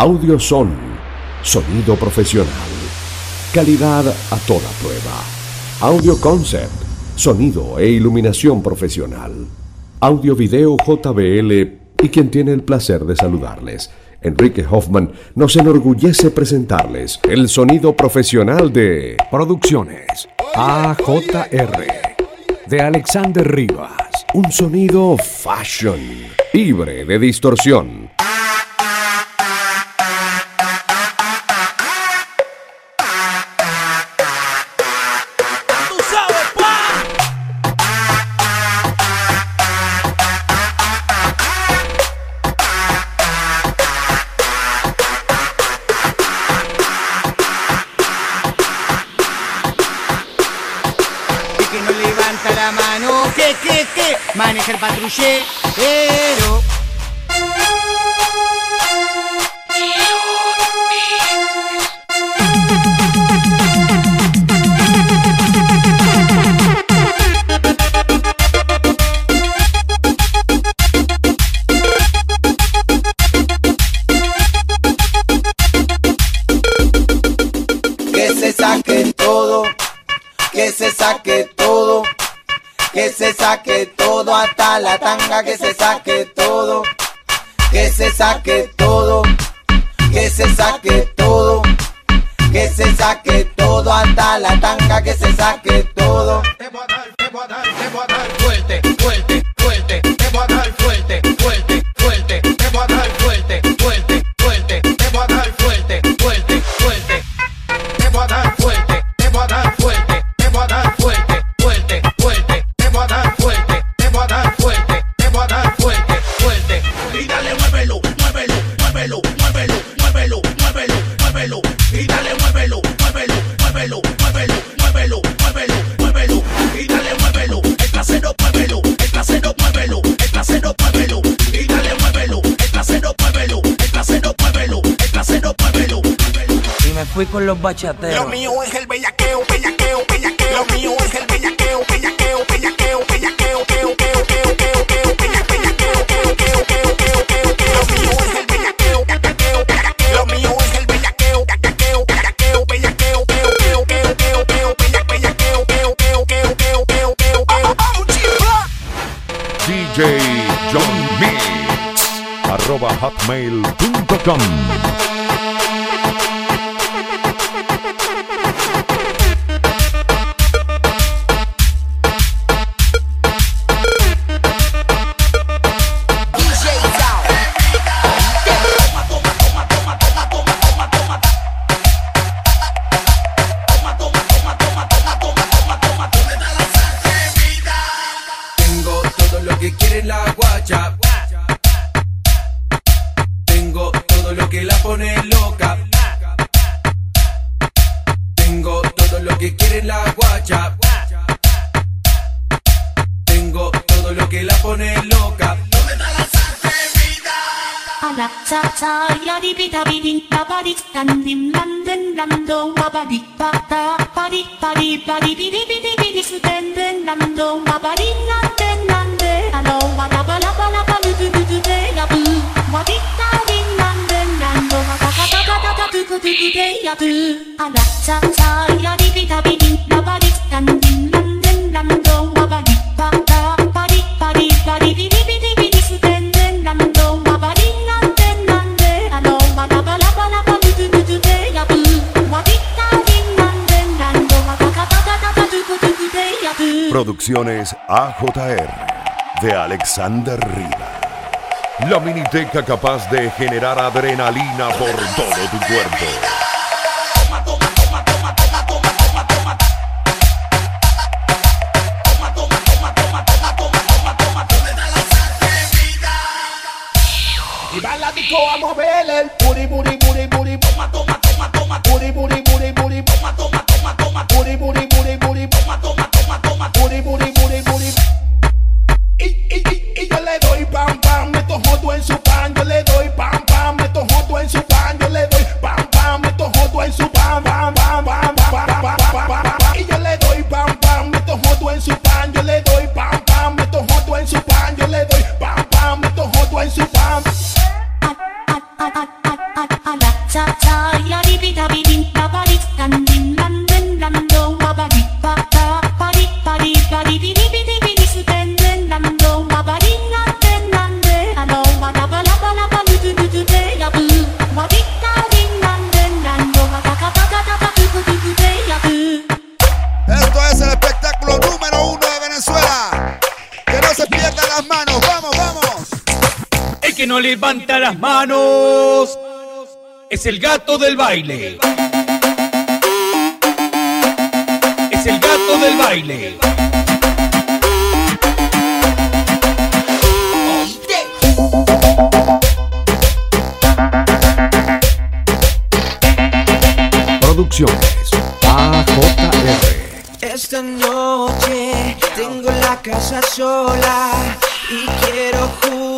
Audio Sol, sonido profesional. Calidad a toda prueba. Audio Concept, sonido e iluminación profesional. Audio Video JBL y quien tiene el placer de saludarles. Enrique Hoffman nos enorgullece presentarles el sonido profesional de Producciones AJR de Alexander Rivas. Un sonido fashion, libre de distorsión. Maneja el patrullero. Que se saque todo, que se saque todo, que se saque todo hasta la tanga, que se saque todo, que se saque todo, que se saque todo, que se saque todo hasta la tanga, que se saque todo. Te voy a dar, te voy a dar, te voy a dar fuerte, fuerte, fuerte, te voy a dar fuerte, Y dale, muévelo, muévelo, muévelo, muévelo, muévelo, muévelo, muévelo. Y dale, muévelo, muévelo, muévelo, muévelo, muévelo, muévelo, muévelo. Y dale, muévelo, el trasero, muévelo, el trasero, muévelo, el trasero, muévelo. Y dale, muévelo, el trasero, muévelo, el trasero, muévelo, el trasero, muévelo. Y me fui con los bachateros. Lo mío es el bellaqueo, bellaqueo, bellaqueo. Lo mío John Mix, arroba hotmail.com. la guacha. Tengo todo lo que la pone loca. ¿Dónde está la What is that? Producciones AJR de Alexander la miniteca capaz de generar adrenalina por todo tu cuerpo. Y va la disco a mover el booty, booty, booty, booty. Toma, toma, toma, toma. Booty, booty, no levanta las manos es el gato del baile. Es el gato del baile. Producciones AJR. Esta noche tengo la casa sola y quiero jugar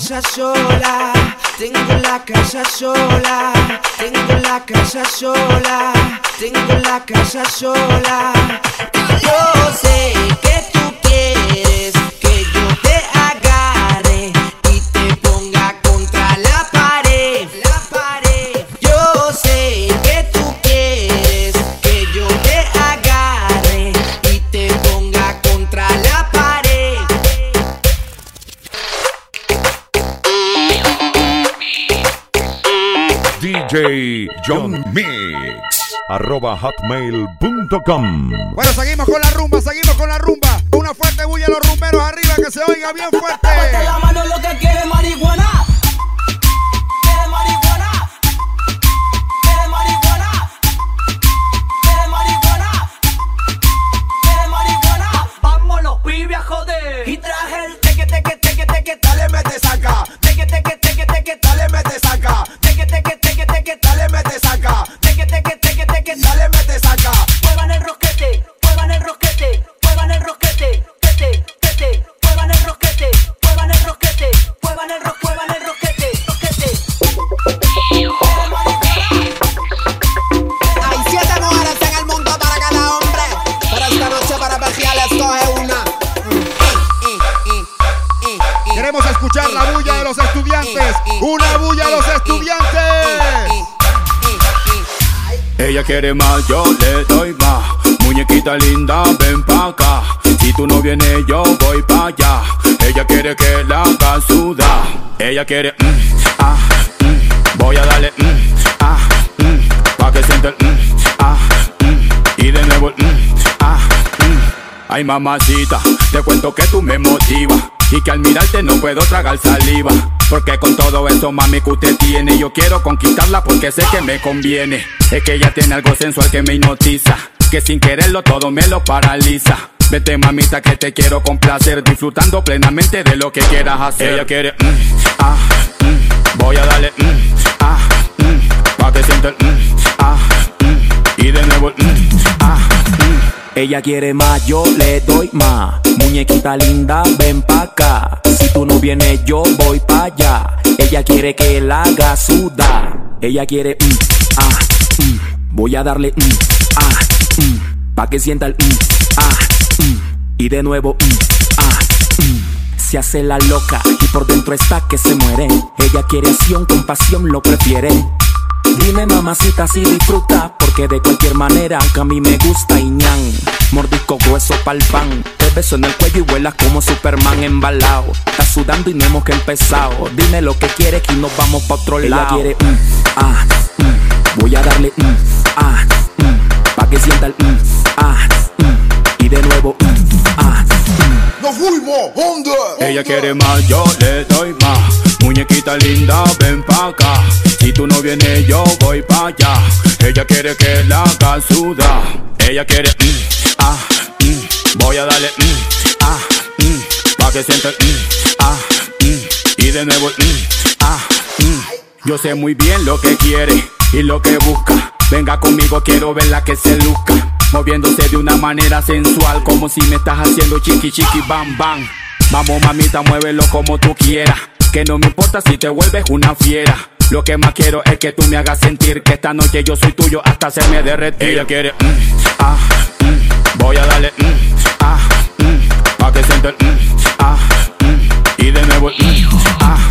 casa sola, tengo la casa sola, tengo la casa sola, tengo la casa sola. Yo sé que tú DJ John Mix. Arroba hotmail.com. Bueno, seguimos con la rumba, seguimos con la rumba. Una fuerte bulla a los rumberos arriba, que se oiga bien fuerte. La mano lo que quiere marihuana. Quiere más, yo le doy más. Muñequita linda, ven pa' acá. Si tú no vienes, yo voy pa' allá. Ella quiere que la haga sudar. Ella quiere, mm, ah, mm. voy a darle, mm, ah, mm. pa' que sienta el, mm, ah, y de nuevo el, ah. Ay mamacita, te cuento que tú me motivas Y que al mirarte no puedo tragar saliva Porque con todo eso mami que usted tiene Yo quiero conquistarla porque sé que me conviene Es que ella tiene algo sensual que me hipnotiza Que sin quererlo todo me lo paraliza Vete mamita que te quiero complacer Disfrutando plenamente de lo que quieras hacer Ella quiere, mm, ah, mm, voy a darle, mm, ah, mm, pa' que sienta el, mm, ah, mm, y de nuevo mm, ah. Ella quiere más, yo le doy más. Muñequita linda, ven pa' acá. Si tú no vienes, yo voy pa' allá. Ella quiere que la haga sudar. Ella quiere, mm, ah, mm. Voy a darle, mm, ah. Pa' que sienta el, ah. Y de nuevo, ah. Se hace la loca y por dentro está que se muere. Ella quiere acción, con pasión lo prefiere. Dime mamacita si disfruta, porque de cualquier manera que a mí me gusta y ñan. Mordisco grueso pa'l pan, te beso en el cuello y vuelas como Superman embalado. Estás sudando y no hemos que empezado. Dime lo que quieres y nos vamos pa' otro Ella lado. quiere, mm, ah, mm. voy a darle, mm, ah, mm. pa' que sienta el, mm, ah, mm. y de nuevo, mm, ah, ¡Nos fuimos! ¿Dónde? Ella quiere más, yo le doy más. Muñequita linda, ven pa' acá. Si tú no vienes, yo voy pa' allá. Ella quiere que la haga sudar. Ella quiere, mm, ah, mm. voy a darle, mm, ah, mm. pa' que sienta mm, ah, mm. y de nuevo, mm, ah, mm. Yo sé muy bien lo que quiere y lo que busca. Venga conmigo, quiero verla que se luzca. Moviéndose de una manera sensual, como si me estás haciendo chiqui chiqui bam bam. Vamos mamita, muévelo como tú quieras. Que no me importa si te vuelves una fiera. Lo que más quiero es que tú me hagas sentir que esta noche yo soy tuyo hasta hacerme derretir. Ella quiere, mm, ah, mm, voy a darle, mm, ah, pa' que sienta el, ah, y de nuevo, ah.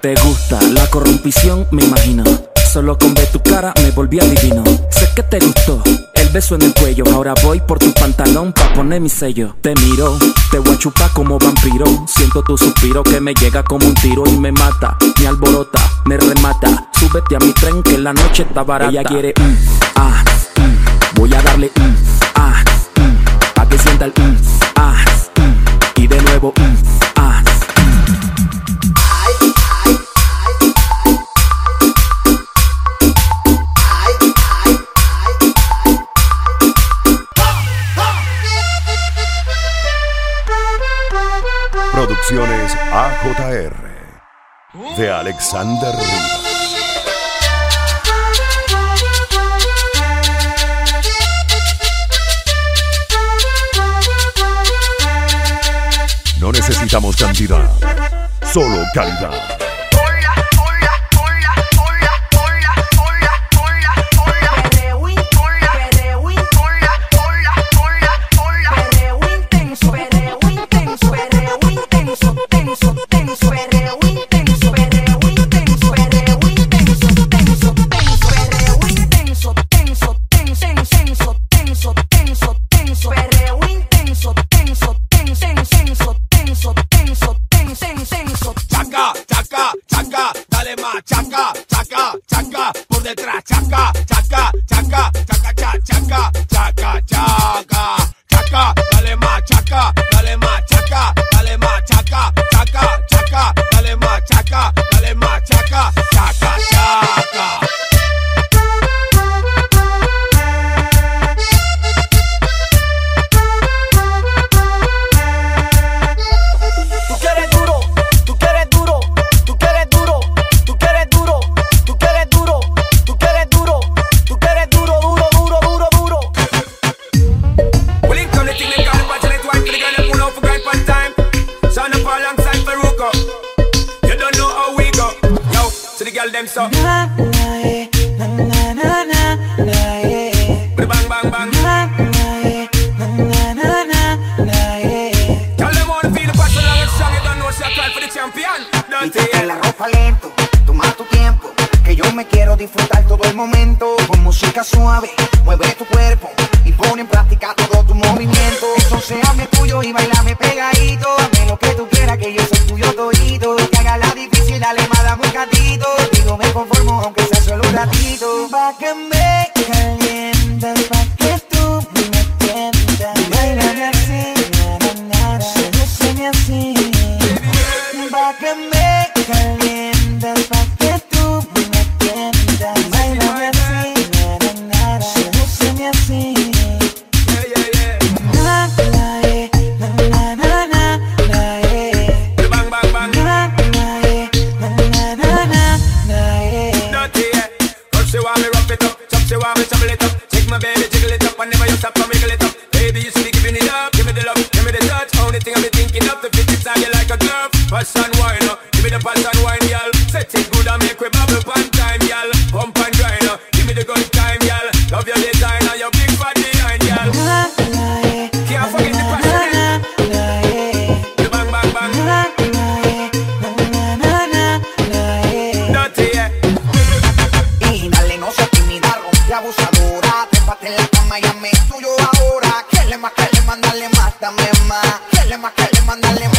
Te gusta la corrompición, me imagino. Solo con ver tu cara me volví adivino. Sé que te gustó el beso en el cuello. Ahora voy por tu pantalón pa' poner mi sello. Te miro, te voy a chupar como vampiro. Siento tu suspiro que me llega como un tiro y me mata. Me alborota, me remata. Súbete a mi tren que la noche está barata. Ella quiere, mm, ah, mm. voy a darle, mm, ah, mm. pa' que sienta el, mm, ah, mm. y de nuevo, mm, AJR de Alexander Rivas. No necesitamos cantidad, solo calidad. Toma tu tiempo, que yo me quiero disfrutar todo el momento. Con música suave, mueve tu cuerpo y pone en práctica todo tu movimiento. Entonces hazme tuyo y bailame pegadito. Hazme lo que tú quieras, que yo soy tuyo todito. Que haga la difícil, dale más, un gatito. Digo, me conformo, aunque sea solo un ratito. Pa' que me hora. Trépate en la cama y a mí tuyo ahora. Que le más, que más, dale más, dame más. Que le más, que más, dale más.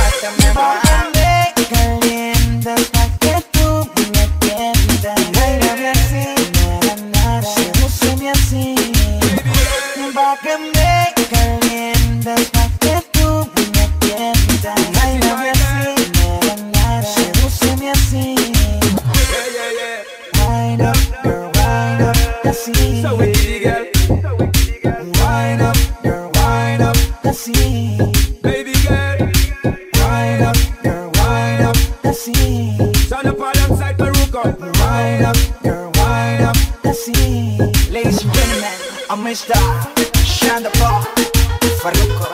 Mr. Shanda Paul. Farruko.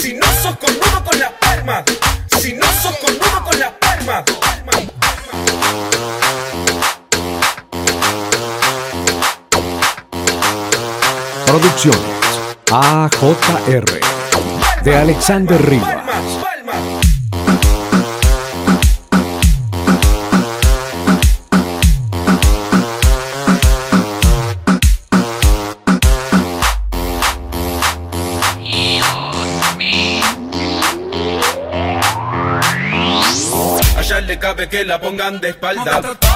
Si no sos cornudo con las palmas, si no sos cornudo con las palmas. Producciones AJR de Alexander Rivas. Allá le cabe que la pongan de espalda.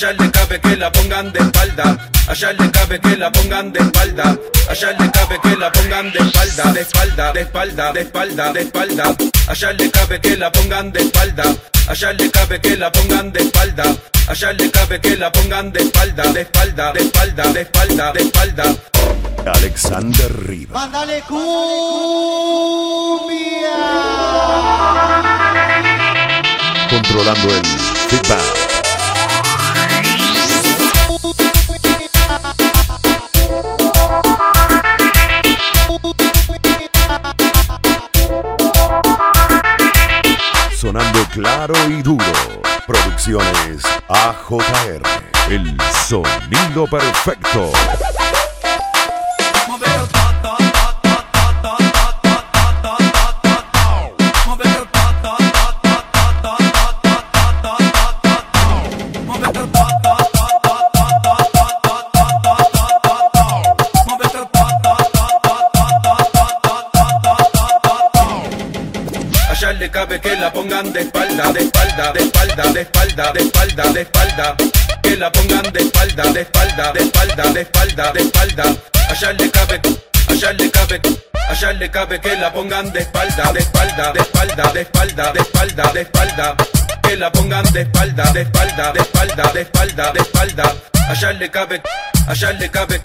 Allá le cabe que la pongan de espalda. Allá le cabe que la pongan de espalda. Allá le cabe que la pongan de espalda, de espalda, de espalda, de espalda, de espalda. Allá le cabe que la pongan de espalda. Allá le cabe que la pongan de espalda. Allá le cabe que la pongan de espalda, de espalda, de espalda, de espalda, de espalda. Alexander Rivas. Mándale Controlando el feedback. Sonando claro y duro. Producciones AJR. El sonido perfecto. Cabe que la pongan de espalda, de espalda, de espalda, de espalda, de espalda, de espalda. Que la pongan de espalda, de espalda, de espalda, de espalda, de espalda. Allá le cabe, allá le cabe, allá le cabe que la pongan de espalda, de espalda, de espalda, de espalda, de espalda, de espalda. Que la pongan de espalda, de espalda, de espalda, de espalda, de espalda. Allá le cabe, allá le cabe.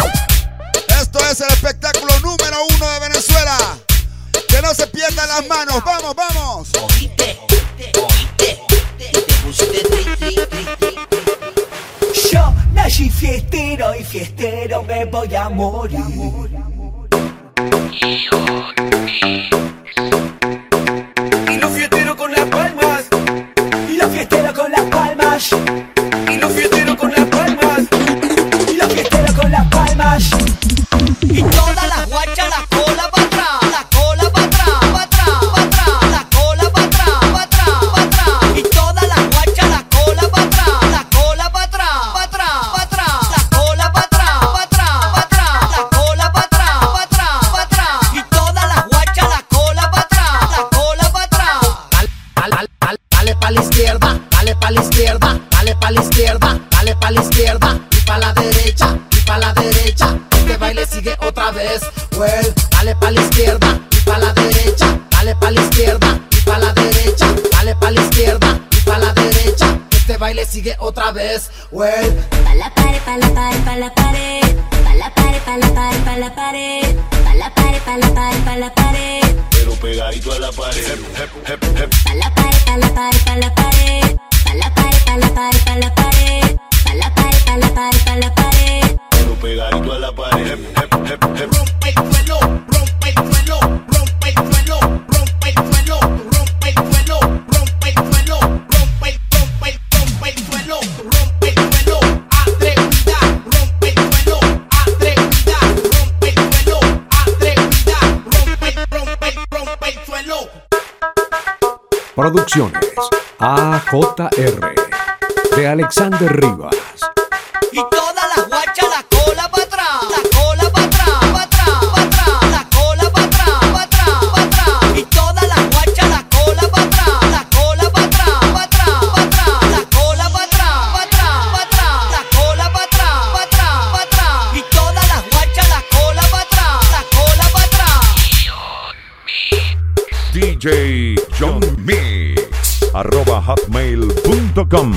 Esto es el espectáculo número uno de Venezuela. Que no se pierdan las manos. Vamos, vamos. Yo nací fiestero y fiestero me voy a morir. Vez. Well, Pa' la pared, pa' la pared, pa' la pared. Pa' la pared, pa' la pared, pa' la pared. Pa' la pared, pa' la pared, pa' la pared. Pero pegadito a la pared. Pa' la pared, pa' la pared, pa' la pared. Pa' la pared, pa' la pared, pa' la pared. Pa' la pared, pa' la pared, pa' la pared. Pero pegadito a la pared. Rompe el suelo, rompe el suelo, Producciones AJR de Alexander Rivas. Y toda la guacha la cola para atrás, la cola para atrás, para atrás, para atrás, la cola para atrás, para atrás, para atrás. Y toda la guacha la cola para atrás, la cola para atrás, para atrás, para atrás, la cola para atrás, para atrás, para atrás, la cola para atrás, para atrás, para atrás. Y toda la guacha la cola para atrás, la cola para atrás. DJ John Mix arroba hotmail.com